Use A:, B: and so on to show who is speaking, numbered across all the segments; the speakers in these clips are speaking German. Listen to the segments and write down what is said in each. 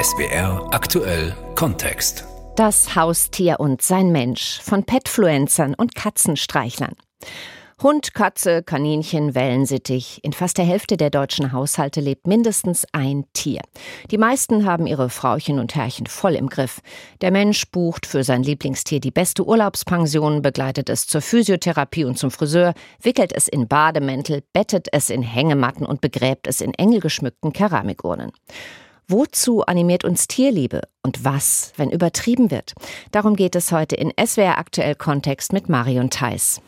A: SWR aktuell Kontext.
B: Das Haustier und sein Mensch von Petfluencern und Katzenstreichlern. Hund, Katze, Kaninchen, Wellensittich. In fast der Hälfte der deutschen Haushalte lebt mindestens ein Tier. Die meisten haben ihre Frauchen und Herrchen voll im Griff. Der Mensch bucht für sein Lieblingstier die beste Urlaubspension, begleitet es zur Physiotherapie und zum Friseur, wickelt es in Bademäntel, bettet es in Hängematten und begräbt es in engelgeschmückten Keramikurnen. Wozu animiert uns Tierliebe und was, wenn übertrieben wird? Darum geht es heute in SWR aktuell Kontext mit Marion Theiss.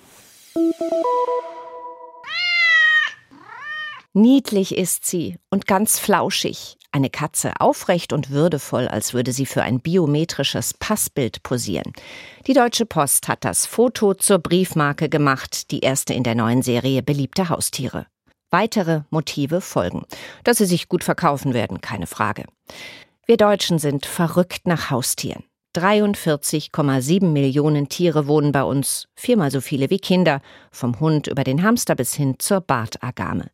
B: Niedlich ist sie und ganz flauschig. Eine Katze, aufrecht und würdevoll, als würde sie für ein biometrisches Passbild posieren. Die Deutsche Post hat das Foto zur Briefmarke gemacht, die erste in der neuen Serie beliebte Haustiere. Weitere Motive folgen. Dass sie sich gut verkaufen werden, keine Frage. Wir Deutschen sind verrückt nach Haustieren. 43,7 Millionen Tiere wohnen bei uns, viermal so viele wie Kinder, vom Hund über den Hamster bis hin zur Bartagame.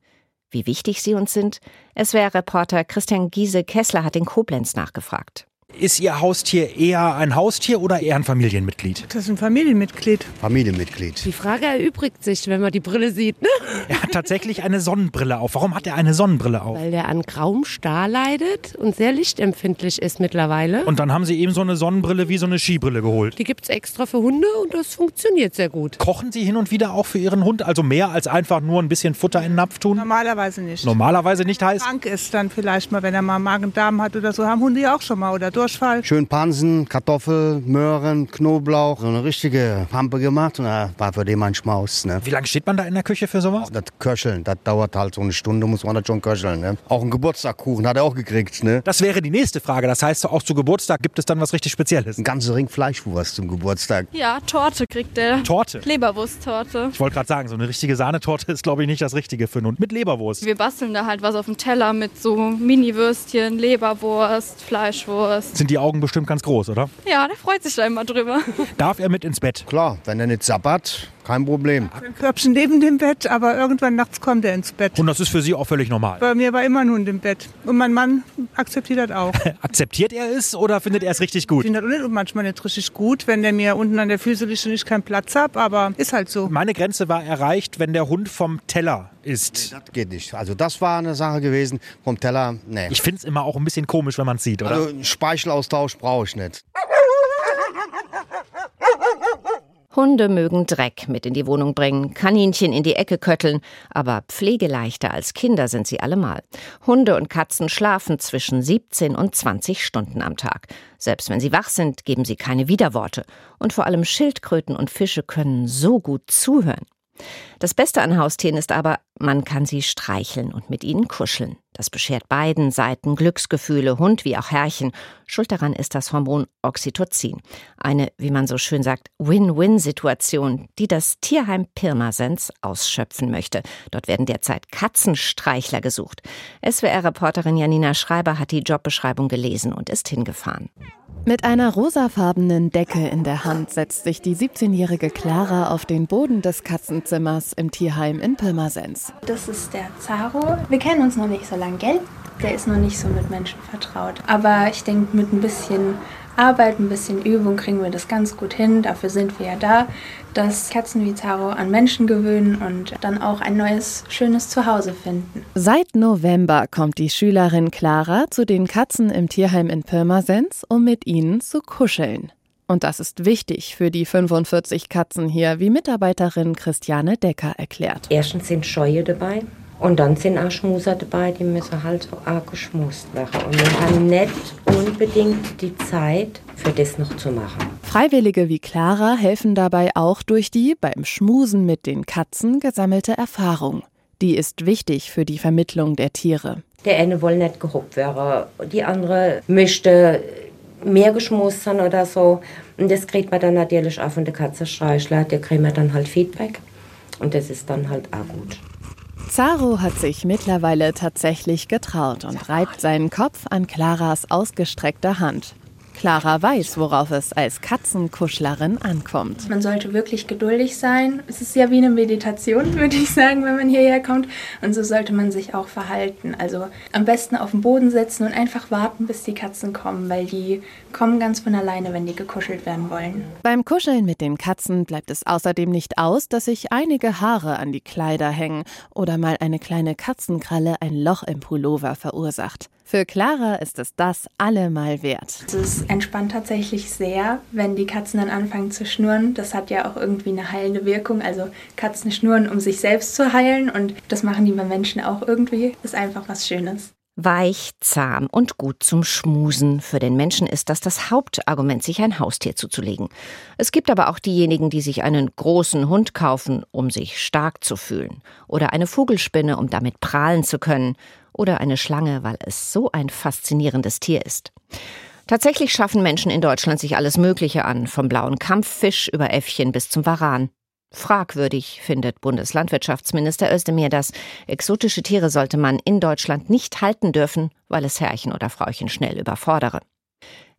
B: Wie wichtig sie uns sind? Es wäre Reporter Christian Giese Kessler hat in Koblenz nachgefragt.
C: Ist Ihr Haustier eher ein Haustier oder eher ein Familienmitglied?
D: Das ist ein Familienmitglied.
E: Familienmitglied.
F: Die Frage erübrigt sich, wenn man die Brille sieht. Ne?
C: Er hat tatsächlich eine Sonnenbrille auf. Warum hat er eine Sonnenbrille auf?
F: Weil der an grauem Star leidet und sehr lichtempfindlich ist mittlerweile.
C: Und dann haben Sie eben so eine Sonnenbrille wie so eine Skibrille geholt.
F: Die gibt es extra für Hunde und das funktioniert sehr gut.
C: Kochen Sie hin und wieder auch für Ihren Hund? Also mehr als einfach nur ein bisschen Futter in den Napf tun?
D: Normalerweise nicht.
C: Normalerweise nicht heißt?
D: Krank ist dann vielleicht mal, wenn er mal Magen-Darm hat oder so, haben Hunde ja auch schon mal oder Durchfall.
E: Schön Pansen, Kartoffel, Möhren, Knoblauch. So eine richtige Pampe gemacht und da war für den mein Schmaus. Ne?
C: Wie lange steht man da in der Küche für sowas?
E: Das Köcheln, das dauert halt so eine Stunde, muss man das schon köcheln. Ne? Auch einen Geburtstagkuchen hat er auch gekriegt. Ne?
C: Das wäre die nächste Frage. Das heißt, auch zu Geburtstag gibt es dann was richtig Spezielles.
E: Ein ganzer Ring Fleischwurst zum Geburtstag.
G: Ja, Torte kriegt er.
C: Torte?
G: Leberwursttorte.
C: Ich wollte gerade sagen, so eine richtige Sahnetorte ist, glaube ich, nicht das Richtige für einen Hund. Mit Leberwurst.
G: Wir basteln da halt was auf dem Teller mit so Mini-Würstchen, Leberwurst, Fleischwurst.
C: Sind die Augen bestimmt ganz groß, oder?
G: Ja, der freut sich da immer drüber.
C: Darf er mit ins Bett?
E: Klar, wenn er nicht sabbert, kein Problem.
D: Ein Körbchen neben dem Bett, aber irgendwann nachts kommt er ins Bett.
C: Und das ist für Sie auch völlig normal.
D: Bei mir war immer ein Hund im Bett. Und mein Mann akzeptiert das auch.
C: Akzeptiert er es oder findet er es richtig
D: Ich
C: gut?
D: finde das manchmal nicht richtig gut, wenn der mir unten an der Füße liegt und ich keinen Platz habe, aber ist halt so.
C: Meine Grenze war erreicht, wenn der Hund vom Teller isst.
E: Das geht nicht. Also das war eine Sache gewesen vom Teller. Nee.
C: Ich finde es immer auch ein bisschen komisch, wenn man es sieht, oder?
E: also einen Speichelaustausch brauche ich nicht.
B: Hunde mögen Dreck mit in die Wohnung bringen, Kaninchen in die Ecke kötteln, aber pflegeleichter als Kinder sind sie allemal. Hunde und Katzen schlafen zwischen 17 und 20 Stunden am Tag. Selbst wenn sie wach sind, geben sie keine Widerworte. Und vor allem Schildkröten und Fische können so gut zuhören. Das Beste an Haustieren ist aber, man kann sie streicheln und mit ihnen kuscheln. Das beschert beiden Seiten Glücksgefühle, Hund wie auch Herrchen. Schuld daran ist das Hormon Oxytocin. Eine, wie man so schön sagt, Win-Win-Situation, die das Tierheim Pirmasens ausschöpfen möchte. Dort werden derzeit Katzenstreichler gesucht. SWR-Reporterin Janina Schreiber hat die Jobbeschreibung gelesen und ist hingefahren.
H: Mit einer rosafarbenen Decke in der Hand setzt sich die 17-jährige Clara auf den Boden des Katzenzimmers im Tierheim in Pirmasens.
I: Das ist der Zaro. Wir kennen uns noch nicht so lange, gell? Der ist noch nicht so mit Menschen vertraut. Aber ich denke, mit ein bisschen Arbeit, ein bisschen Übung kriegen wir das ganz gut hin. Dafür sind wir ja da, dass Katzen wie Zaro an Menschen gewöhnen und dann auch ein neues, schönes Zuhause finden.
H: Seit November kommt die Schülerin Clara zu den Katzen im Tierheim in Pirmasens, um mit ihnen zu kuscheln. Und das ist wichtig für die 45 Katzen hier, wie Mitarbeiterin Christiane Decker erklärt.
J: Erstens sind Scheue dabei und dann sind auch Schmuser dabei, die müssen halt so arg geschmust werden. Und wir haben nicht unbedingt die Zeit, für das noch zu machen.
H: Freiwillige wie Clara helfen dabei auch durch die beim Schmusen mit den Katzen gesammelte Erfahrung. Die ist wichtig für die Vermittlung der Tiere.
J: Der eine will nicht gehobt werden, die andere möchte mehr geschmust sein oder so. Und das kriegt man dann natürlich auch von der Katzenstreichler, der kriegt man dann halt Feedback. Und das ist dann halt auch gut.
H: Zaro hat sich mittlerweile tatsächlich getraut und reibt seinen Kopf an Claras ausgestreckter Hand. Clara weiß, worauf es als Katzenkuschlerin ankommt.
I: Man sollte wirklich geduldig sein. Es ist ja wie eine Meditation, würde ich sagen, wenn man hierher kommt. Und so sollte man sich auch verhalten. Also am besten auf den Boden setzen und einfach warten, bis die Katzen kommen, weil die kommen ganz von alleine, wenn die gekuschelt werden wollen.
H: Beim Kuscheln mit den Katzen bleibt es außerdem nicht aus, dass sich einige Haare an die Kleider hängen oder mal eine kleine Katzenkralle ein Loch im Pullover verursacht. Für Clara ist es das allemal wert.
I: Es entspannt tatsächlich sehr, wenn die Katzen dann anfangen zu schnurren. Das hat ja auch irgendwie eine heilende Wirkung. Also Katzen schnurren, um sich selbst zu heilen und das machen die bei Menschen auch irgendwie. Ist einfach was Schönes.
B: Weich, zahm und gut zum Schmusen. Für den Menschen ist das das Hauptargument, sich ein Haustier zuzulegen. Es gibt aber auch diejenigen, die sich einen großen Hund kaufen, um sich stark zu fühlen. Oder eine Vogelspinne, um damit prahlen zu können. Oder eine Schlange, weil es so ein faszinierendes Tier ist. Tatsächlich schaffen Menschen in Deutschland sich alles Mögliche an, vom blauen Kampffisch über Äffchen bis zum Varan. Fragwürdig findet Bundeslandwirtschaftsminister Özdemir das. Exotische Tiere sollte man in Deutschland nicht halten dürfen, weil es Herrchen oder Frauchen schnell überfordere.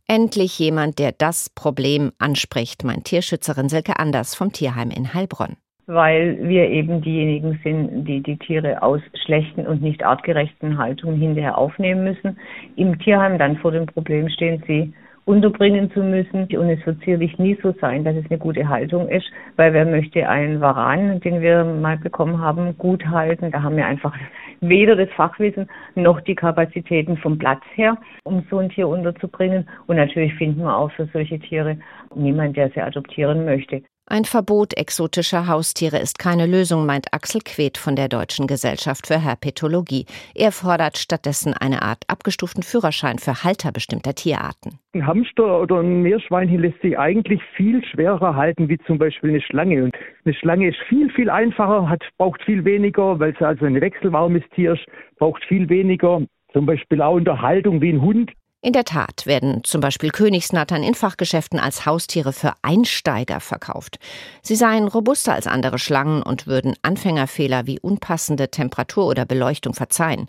B: Endlich jemand, der das Problem anspricht, meint Tierschützerin Silke Anders vom Tierheim in Heilbronn.
K: Weil wir eben diejenigen sind, die die Tiere aus schlechten und nicht artgerechten Haltungen hinterher aufnehmen müssen, im Tierheim dann vor dem Problem stehen, sie unterbringen zu müssen. Und es wird sicherlich nie so sein, dass es eine gute Haltung ist, weil wer möchte einen Varan, den wir mal bekommen haben, gut halten? Da haben wir einfach weder das Fachwissen noch die Kapazitäten vom Platz her, um so ein Tier unterzubringen. Und natürlich finden wir auch für solche Tiere niemand, der sie adoptieren möchte.
B: Ein Verbot exotischer Haustiere ist keine Lösung, meint Axel Queth von der Deutschen Gesellschaft für Herpetologie. Er fordert stattdessen eine Art abgestuften Führerschein für Halter bestimmter Tierarten.
L: Ein Hamster oder ein Meerschweinchen lässt sich eigentlich viel schwerer halten wie zum Beispiel eine Schlange. Und eine Schlange ist viel, viel einfacher, hat, braucht viel weniger, weil sie also ein wechselwarmes Tier ist, braucht viel weniger. Zum Beispiel auch in der Haltung wie ein Hund.
B: In der Tat werden zum Beispiel Königsnattern in Fachgeschäften als Haustiere für Einsteiger verkauft. Sie seien robuster als andere Schlangen und würden Anfängerfehler wie unpassende Temperatur oder Beleuchtung verzeihen.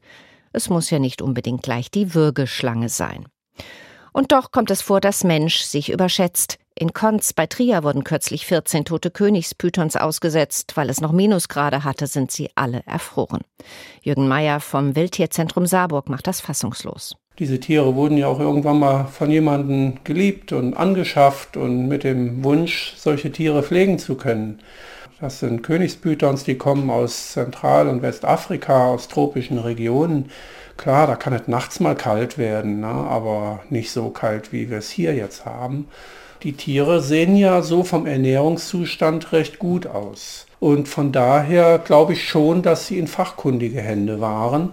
B: Es muss ja nicht unbedingt gleich die Würgeschlange sein. Und doch kommt es vor, dass Mensch sich überschätzt. In Konz bei Trier wurden kürzlich 14 tote Königspythons ausgesetzt. Weil es noch Minusgrade hatte, sind sie alle erfroren. Jürgen Meyer vom Wildtierzentrum Saarburg macht das fassungslos.
M: Diese Tiere wurden ja auch irgendwann mal von jemandem geliebt und angeschafft und mit dem Wunsch, solche Tiere pflegen zu können. Das sind Königspythons, die kommen aus Zentral- und Westafrika, aus tropischen Regionen. Klar, da kann es nachts mal kalt werden, ne? aber nicht so kalt, wie wir es hier jetzt haben. Die Tiere sehen ja so vom Ernährungszustand recht gut aus. Und von daher glaube ich schon, dass sie in fachkundige Hände waren.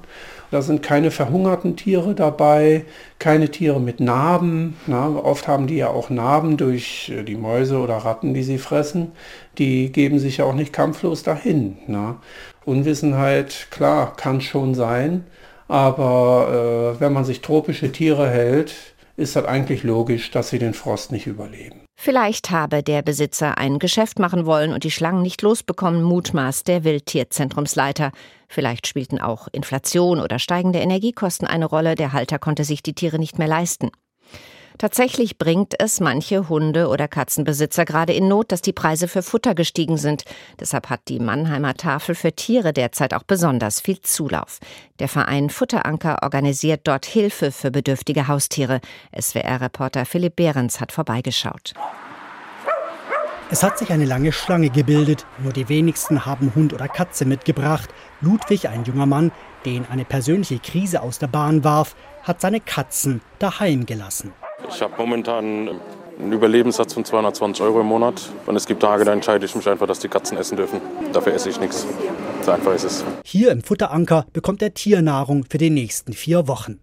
M: Da sind keine verhungerten Tiere dabei, keine Tiere mit Narben. Na, oft haben die ja auch Narben durch äh, die Mäuse oder Ratten, die sie fressen. Die geben sich ja auch nicht kampflos dahin. Na. Unwissenheit, klar, kann schon sein. Aber äh, wenn man sich tropische Tiere hält, ist das eigentlich logisch, dass sie den Frost nicht überleben.
B: Vielleicht habe der Besitzer ein Geschäft machen wollen und die Schlangen nicht losbekommen, mutmaßt der Wildtierzentrumsleiter. Vielleicht spielten auch Inflation oder steigende Energiekosten eine Rolle, der Halter konnte sich die Tiere nicht mehr leisten. Tatsächlich bringt es manche Hunde- oder Katzenbesitzer gerade in Not, dass die Preise für Futter gestiegen sind. Deshalb hat die Mannheimer Tafel für Tiere derzeit auch besonders viel Zulauf. Der Verein Futteranker organisiert dort Hilfe für bedürftige Haustiere. SWR-Reporter Philipp Behrens hat vorbeigeschaut.
N: Es hat sich eine lange Schlange gebildet. Nur die wenigsten haben Hund oder Katze mitgebracht. Ludwig, ein junger Mann, den eine persönliche Krise aus der Bahn warf, hat seine Katzen daheim gelassen.
O: Ich habe momentan einen Überlebenssatz von 220 Euro im Monat. Und es gibt Tage, da entscheide ich mich einfach, dass die Katzen essen dürfen. Dafür esse ich nichts. So einfach ist es.
N: Hier im Futteranker bekommt er Tiernahrung für die nächsten vier Wochen.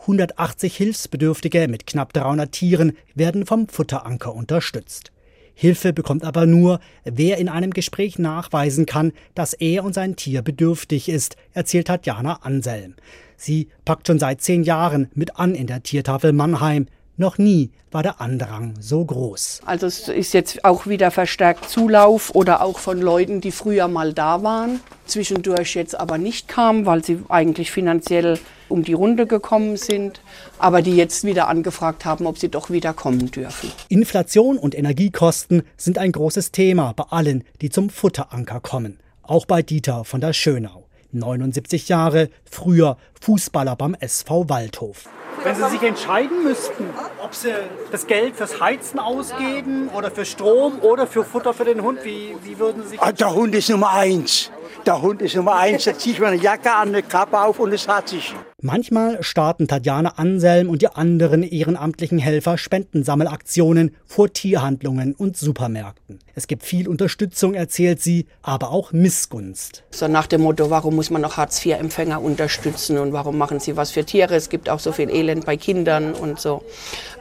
N: 180 Hilfsbedürftige mit knapp 300 Tieren werden vom Futteranker unterstützt. Hilfe bekommt aber nur, wer in einem Gespräch nachweisen kann, dass er und sein Tier bedürftig ist, erzählt Tatjana Anselm. Sie packt schon seit zehn Jahren mit an in der Tiertafel Mannheim. Noch nie war der Andrang so groß.
P: Also es ist jetzt auch wieder verstärkt Zulauf oder auch von Leuten, die früher mal da waren, zwischendurch jetzt aber nicht kamen, weil sie eigentlich finanziell um die Runde gekommen sind, aber die jetzt wieder angefragt haben, ob sie doch wieder kommen dürfen.
N: Inflation und Energiekosten sind ein großes Thema bei allen, die zum Futteranker kommen. Auch bei Dieter von der Schönau. 79 Jahre, früher Fußballer beim SV Waldhof.
Q: Wenn Sie sich entscheiden müssten, ob Sie das Geld fürs Heizen ausgeben oder für Strom oder für Futter für den Hund, wie, wie würden Sie sich
R: ah, Der Hund ist Nummer eins. Der Hund ist Nummer eins. Da ziehe ich meine Jacke an, eine Kappe auf und es hat sich.
N: Manchmal starten Tatjana Anselm und die anderen ehrenamtlichen Helfer Spendensammelaktionen vor Tierhandlungen und Supermärkten. Es gibt viel Unterstützung, erzählt sie, aber auch Missgunst.
P: So nach dem Motto, warum muss man noch Hartz-IV-Empfänger unterstützen und warum machen sie was für Tiere? Es gibt auch so viel Elend bei Kindern und so.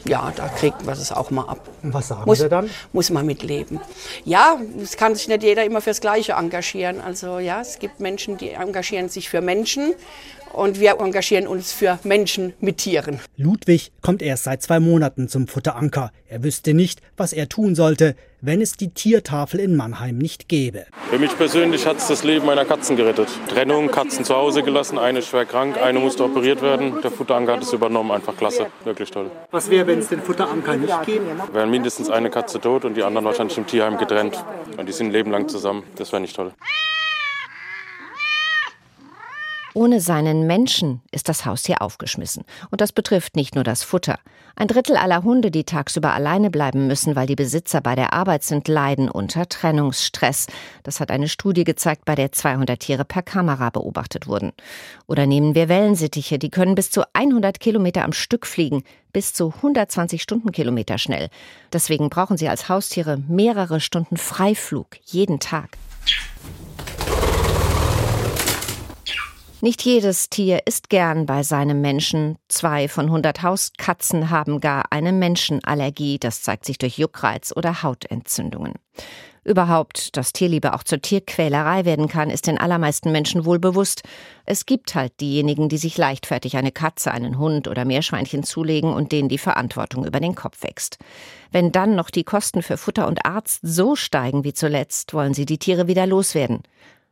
P: Ja, da kriegt man es auch mal ab.
N: Und was sagen
P: muss,
N: Sie dann?
P: Muss man mitleben. Ja, es kann sich nicht jeder immer fürs Gleiche engagieren. Also ja, es gibt Menschen, die engagieren sich für Menschen und wir engagieren uns für Menschen mit Tieren.
N: Ludwig kommt erst seit zwei Monaten zum Futteranker. Er wüsste nicht, was er tun sollte, wenn es die Tiertafel in Mannheim nicht gäbe.
O: Für mich persönlich hat es das Leben meiner Katzen gerettet. Trennung, Katzen zu Hause gelassen, eine schwer krank, eine musste operiert werden. Der Futteranker hat es übernommen, einfach klasse, wirklich toll.
Q: Was wäre, wenn es den Futteranker nicht gäbe?
O: Wären mindestens eine Katze tot und die anderen wahrscheinlich im Tierheim getrennt. Und die sind ein Leben lang zusammen. Das wäre nicht toll.
B: Ohne seinen Menschen ist das Haustier aufgeschmissen. Und das betrifft nicht nur das Futter. Ein Drittel aller Hunde, die tagsüber alleine bleiben müssen, weil die Besitzer bei der Arbeit sind, leiden unter Trennungsstress. Das hat eine Studie gezeigt, bei der 200 Tiere per Kamera beobachtet wurden. Oder nehmen wir Wellensittiche, die können bis zu 100 Kilometer am Stück fliegen, bis zu 120 Stundenkilometer schnell. Deswegen brauchen sie als Haustiere mehrere Stunden Freiflug jeden Tag. Nicht jedes Tier ist gern bei seinem Menschen. Zwei von 100 Hauskatzen haben gar eine Menschenallergie. Das zeigt sich durch Juckreiz oder Hautentzündungen. Überhaupt, dass Tierliebe auch zur Tierquälerei werden kann, ist den allermeisten Menschen wohl bewusst. Es gibt halt diejenigen, die sich leichtfertig eine Katze, einen Hund oder Meerschweinchen zulegen und denen die Verantwortung über den Kopf wächst. Wenn dann noch die Kosten für Futter und Arzt so steigen wie zuletzt, wollen sie die Tiere wieder loswerden.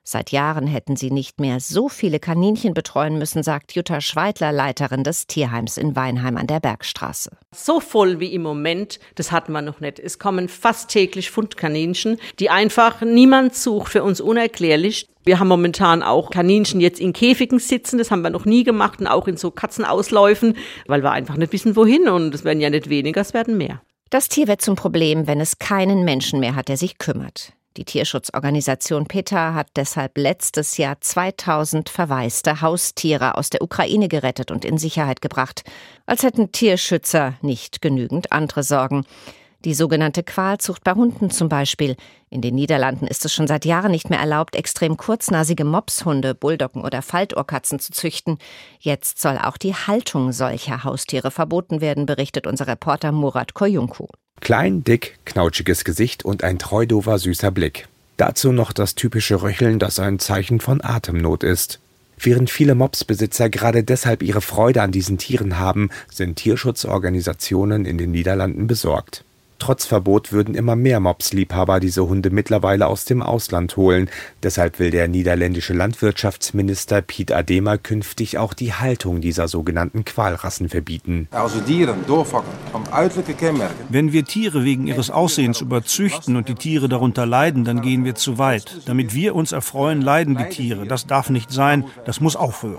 B: Seit Jahren hätten sie nicht mehr so viele Kaninchen betreuen müssen, sagt Jutta Schweidler, Leiterin des Tierheims in Weinheim an der Bergstraße.
S: So voll wie im Moment, das hatten wir noch nicht. Es kommen fast täglich Fundkaninchen, die einfach niemand sucht, für uns unerklärlich. Wir haben momentan auch Kaninchen jetzt in Käfigen sitzen, das haben wir noch nie gemacht und auch in so Katzenausläufen, weil wir einfach nicht wissen, wohin und es werden ja nicht weniger, es werden mehr.
B: Das Tier wird zum Problem, wenn es keinen Menschen mehr hat, der sich kümmert. Die Tierschutzorganisation PETA hat deshalb letztes Jahr 2000 verwaiste Haustiere aus der Ukraine gerettet und in Sicherheit gebracht, als hätten Tierschützer nicht genügend andere Sorgen. Die sogenannte Qualzucht bei Hunden zum Beispiel. In den Niederlanden ist es schon seit Jahren nicht mehr erlaubt, extrem kurznasige Mopshunde, Bulldoggen oder Faltohrkatzen zu züchten. Jetzt soll auch die Haltung solcher Haustiere verboten werden, berichtet unser Reporter Murat Koyunku.
T: Klein, dick, knautschiges Gesicht und ein treudover, süßer Blick. Dazu noch das typische Röcheln, das ein Zeichen von Atemnot ist. Während viele Mopsbesitzer gerade deshalb ihre Freude an diesen Tieren haben, sind Tierschutzorganisationen in den Niederlanden besorgt. Trotz Verbot würden immer mehr Mops-Liebhaber diese Hunde mittlerweile aus dem Ausland holen. Deshalb will der niederländische Landwirtschaftsminister Piet Adema künftig auch die Haltung dieser sogenannten Qualrassen verbieten.
U: Wenn wir Tiere wegen ihres Aussehens überzüchten und die Tiere darunter leiden, dann gehen wir zu weit. Damit wir uns erfreuen, leiden die Tiere. Das darf nicht sein. Das muss aufhören.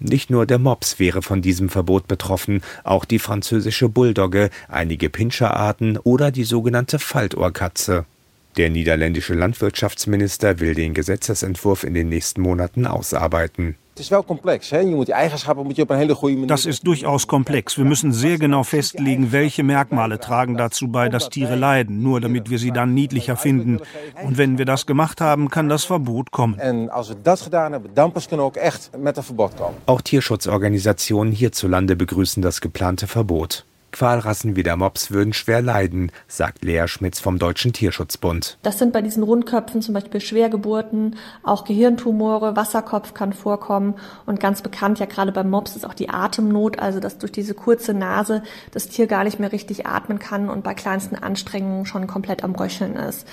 T: Nicht nur der Mops wäre von diesem Verbot betroffen, auch die französische Bull Bulldogge, einige Pinscherarten oder die sogenannte Faltohrkatze. Der niederländische Landwirtschaftsminister will den Gesetzesentwurf in den nächsten Monaten ausarbeiten.
U: Das ist durchaus komplex. Wir müssen sehr genau festlegen, welche Merkmale tragen dazu bei, dass Tiere leiden, nur damit wir sie dann niedlicher finden. Und wenn wir das gemacht haben, kann das Verbot kommen.
T: Auch Tierschutzorganisationen hierzulande begrüßen das geplante Verbot. Qualrassen wie der Mops würden schwer leiden, sagt Lea Schmitz vom Deutschen Tierschutzbund.
M: Das sind bei diesen Rundköpfen zum Beispiel Schwergeburten, auch Gehirntumore, Wasserkopf kann vorkommen und ganz bekannt ja gerade beim Mops ist auch die Atemnot, also dass durch diese kurze Nase das Tier gar nicht mehr richtig atmen kann und bei kleinsten Anstrengungen schon komplett am Röcheln ist.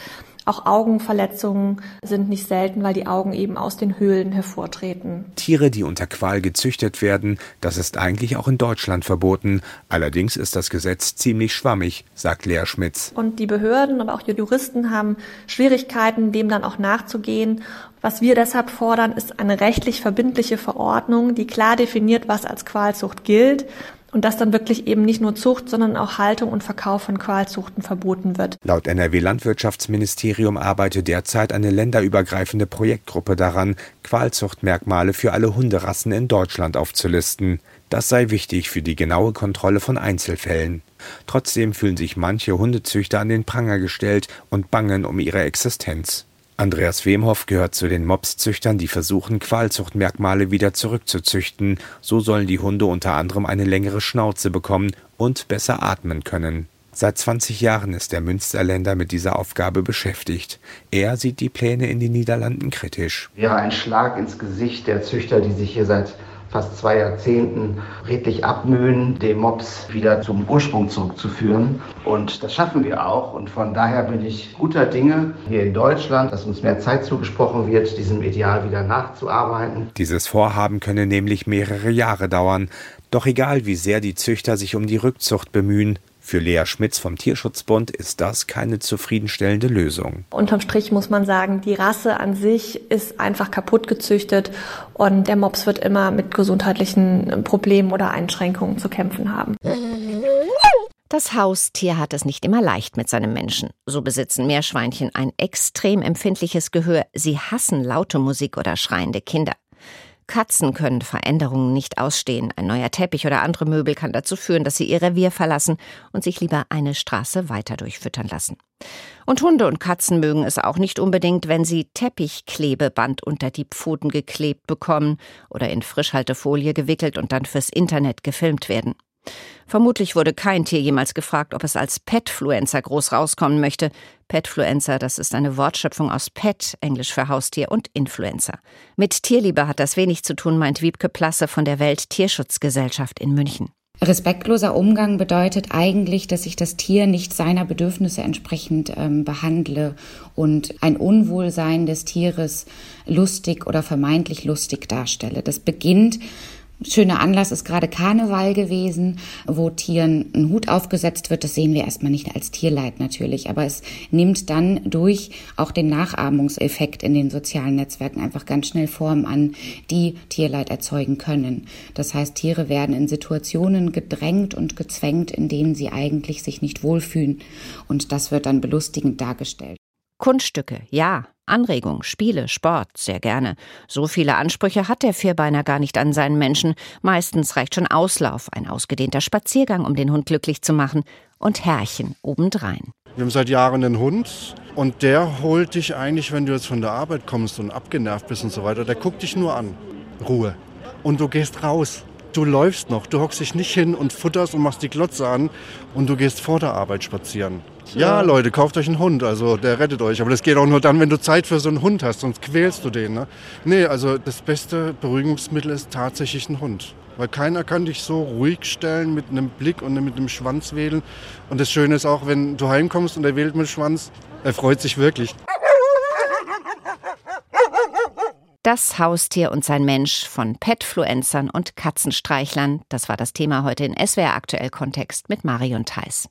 M: Auch Augenverletzungen sind nicht selten, weil die Augen eben aus den Höhlen hervortreten.
T: Tiere, die unter Qual gezüchtet werden, das ist eigentlich auch in Deutschland verboten. Allerdings ist das Gesetz ziemlich schwammig, sagt Lea Schmitz.
M: Und die Behörden, aber auch die Juristen haben Schwierigkeiten, dem dann auch nachzugehen. Was wir deshalb fordern, ist eine rechtlich verbindliche Verordnung, die klar definiert, was als Qualzucht gilt und dass dann wirklich eben nicht nur Zucht, sondern auch Haltung und Verkauf von Qualzuchten verboten wird.
T: Laut NRW Landwirtschaftsministerium arbeitet derzeit eine länderübergreifende Projektgruppe daran, Qualzuchtmerkmale für alle Hunderassen in Deutschland aufzulisten. Das sei wichtig für die genaue Kontrolle von Einzelfällen. Trotzdem fühlen sich manche Hundezüchter an den Pranger gestellt und bangen um ihre Existenz. Andreas Wemhoff gehört zu den Mopszüchtern, die versuchen, Qualzuchtmerkmale wieder zurückzuzüchten. So sollen die Hunde unter anderem eine längere Schnauze bekommen und besser atmen können. Seit 20 Jahren ist der Münsterländer mit dieser Aufgabe beschäftigt. Er sieht die Pläne in den Niederlanden kritisch.
V: Wäre ein Schlag ins Gesicht der Züchter, die sich hier seit fast zwei Jahrzehnten redlich abmühen, den Mops wieder zum Ursprung zurückzuführen. Und das schaffen wir auch. Und von daher bin ich guter Dinge hier in Deutschland, dass uns mehr Zeit zugesprochen wird, diesem Ideal wieder nachzuarbeiten.
T: Dieses Vorhaben könne nämlich mehrere Jahre dauern. Doch egal, wie sehr die Züchter sich um die Rückzucht bemühen, für Lea Schmitz vom Tierschutzbund ist das keine zufriedenstellende Lösung.
M: Unterm Strich muss man sagen, die Rasse an sich ist einfach kaputt gezüchtet und der Mops wird immer mit gesundheitlichen Problemen oder Einschränkungen zu kämpfen haben.
B: Das Haustier hat es nicht immer leicht mit seinem Menschen. So besitzen Meerschweinchen ein extrem empfindliches Gehör. Sie hassen laute Musik oder schreiende Kinder. Katzen können Veränderungen nicht ausstehen. Ein neuer Teppich oder andere Möbel kann dazu führen, dass sie ihr Revier verlassen und sich lieber eine Straße weiter durchfüttern lassen. Und Hunde und Katzen mögen es auch nicht unbedingt, wenn sie Teppichklebeband unter die Pfoten geklebt bekommen oder in Frischhaltefolie gewickelt und dann fürs Internet gefilmt werden. Vermutlich wurde kein Tier jemals gefragt, ob es als Petfluencer groß rauskommen möchte. Petfluencer, das ist eine Wortschöpfung aus Pet, Englisch für Haustier, und Influencer. Mit Tierliebe hat das wenig zu tun, meint Wiebke Plasse von der Welttierschutzgesellschaft in München.
W: Respektloser Umgang bedeutet eigentlich, dass ich das Tier nicht seiner Bedürfnisse entsprechend ähm, behandle und ein Unwohlsein des Tieres lustig oder vermeintlich lustig darstelle. Das beginnt Schöner Anlass ist gerade Karneval gewesen, wo Tieren ein Hut aufgesetzt wird. Das sehen wir erstmal nicht als Tierleid natürlich, aber es nimmt dann durch auch den Nachahmungseffekt in den sozialen Netzwerken einfach ganz schnell Formen an, die Tierleid erzeugen können. Das heißt, Tiere werden in Situationen gedrängt und gezwängt, in denen sie eigentlich sich nicht wohlfühlen. Und das wird dann belustigend dargestellt.
B: Kunststücke, ja. Anregung, Spiele, Sport, sehr gerne. So viele Ansprüche hat der Vierbeiner gar nicht an seinen Menschen. Meistens reicht schon Auslauf, ein ausgedehnter Spaziergang, um den Hund glücklich zu machen. Und Herrchen obendrein.
X: Wir haben seit Jahren einen Hund und der holt dich eigentlich, wenn du jetzt von der Arbeit kommst und abgenervt bist und so weiter, der guckt dich nur an. Ruhe. Und du gehst raus. Du läufst noch. Du hockst dich nicht hin und futterst und machst die Glotze an und du gehst vor der Arbeit spazieren. Ja, Leute, kauft euch einen Hund, also der rettet euch. Aber das geht auch nur dann, wenn du Zeit für so einen Hund hast, sonst quälst du den. Ne? Nee, also das beste Beruhigungsmittel ist tatsächlich ein Hund. Weil keiner kann dich so ruhig stellen mit einem Blick und mit einem Schwanz wedeln. Und das Schöne ist auch, wenn du heimkommst und er wählt mit dem Schwanz, er freut sich wirklich.
B: Das Haustier und sein Mensch von Petfluencern und Katzenstreichlern, das war das Thema heute in SWR Aktuell Kontext mit Marion Theis.